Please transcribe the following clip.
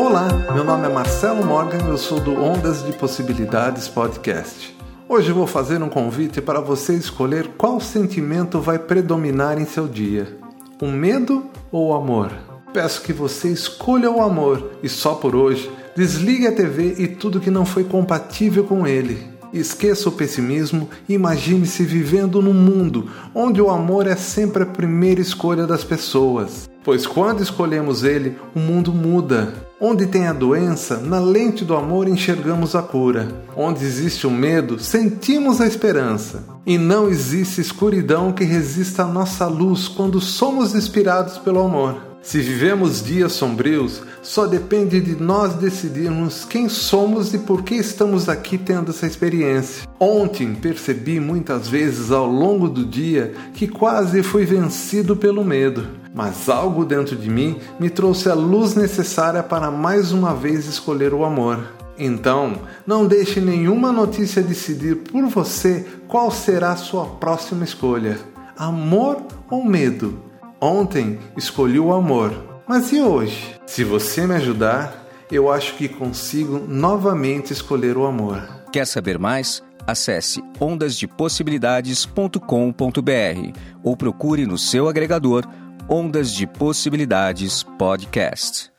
Olá, meu nome é Marcelo Morgan e eu sou do Ondas de Possibilidades Podcast. Hoje vou fazer um convite para você escolher qual sentimento vai predominar em seu dia: o medo ou o amor. Peço que você escolha o amor e só por hoje desligue a TV e tudo que não foi compatível com ele. Esqueça o pessimismo e imagine-se vivendo num mundo onde o amor é sempre a primeira escolha das pessoas. Pois quando escolhemos ele, o mundo muda. Onde tem a doença, na lente do amor enxergamos a cura. Onde existe o medo, sentimos a esperança. E não existe escuridão que resista à nossa luz quando somos inspirados pelo amor. Se vivemos dias sombrios, só depende de nós decidirmos quem somos e por que estamos aqui tendo essa experiência. Ontem percebi muitas vezes ao longo do dia que quase fui vencido pelo medo, mas algo dentro de mim me trouxe a luz necessária para mais uma vez escolher o amor. Então, não deixe nenhuma notícia decidir por você qual será a sua próxima escolha: amor ou medo. Ontem escolhi o amor, mas e hoje? Se você me ajudar, eu acho que consigo novamente escolher o amor. Quer saber mais? Acesse ondasdepossibilidades.com.br ou procure no seu agregador Ondas de Possibilidades Podcast.